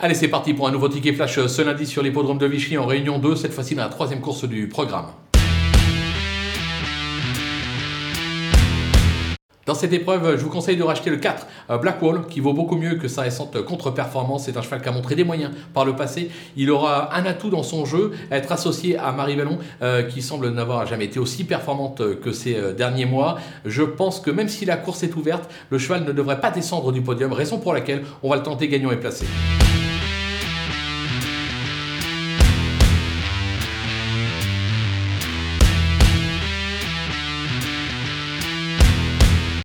Allez, c'est parti pour un nouveau ticket flash euh, ce lundi sur l'hippodrome de Vichy en réunion 2, cette fois-ci dans la troisième course du programme. Dans cette épreuve, je vous conseille de racheter le 4 euh, Black Blackwall, qui vaut beaucoup mieux que sa récente contre-performance. C'est un cheval qui a montré des moyens par le passé. Il aura un atout dans son jeu, être associé à Marie Vallon, euh, qui semble n'avoir jamais été aussi performante que ces derniers mois. Je pense que même si la course est ouverte, le cheval ne devrait pas descendre du podium, raison pour laquelle on va le tenter gagnant et placé.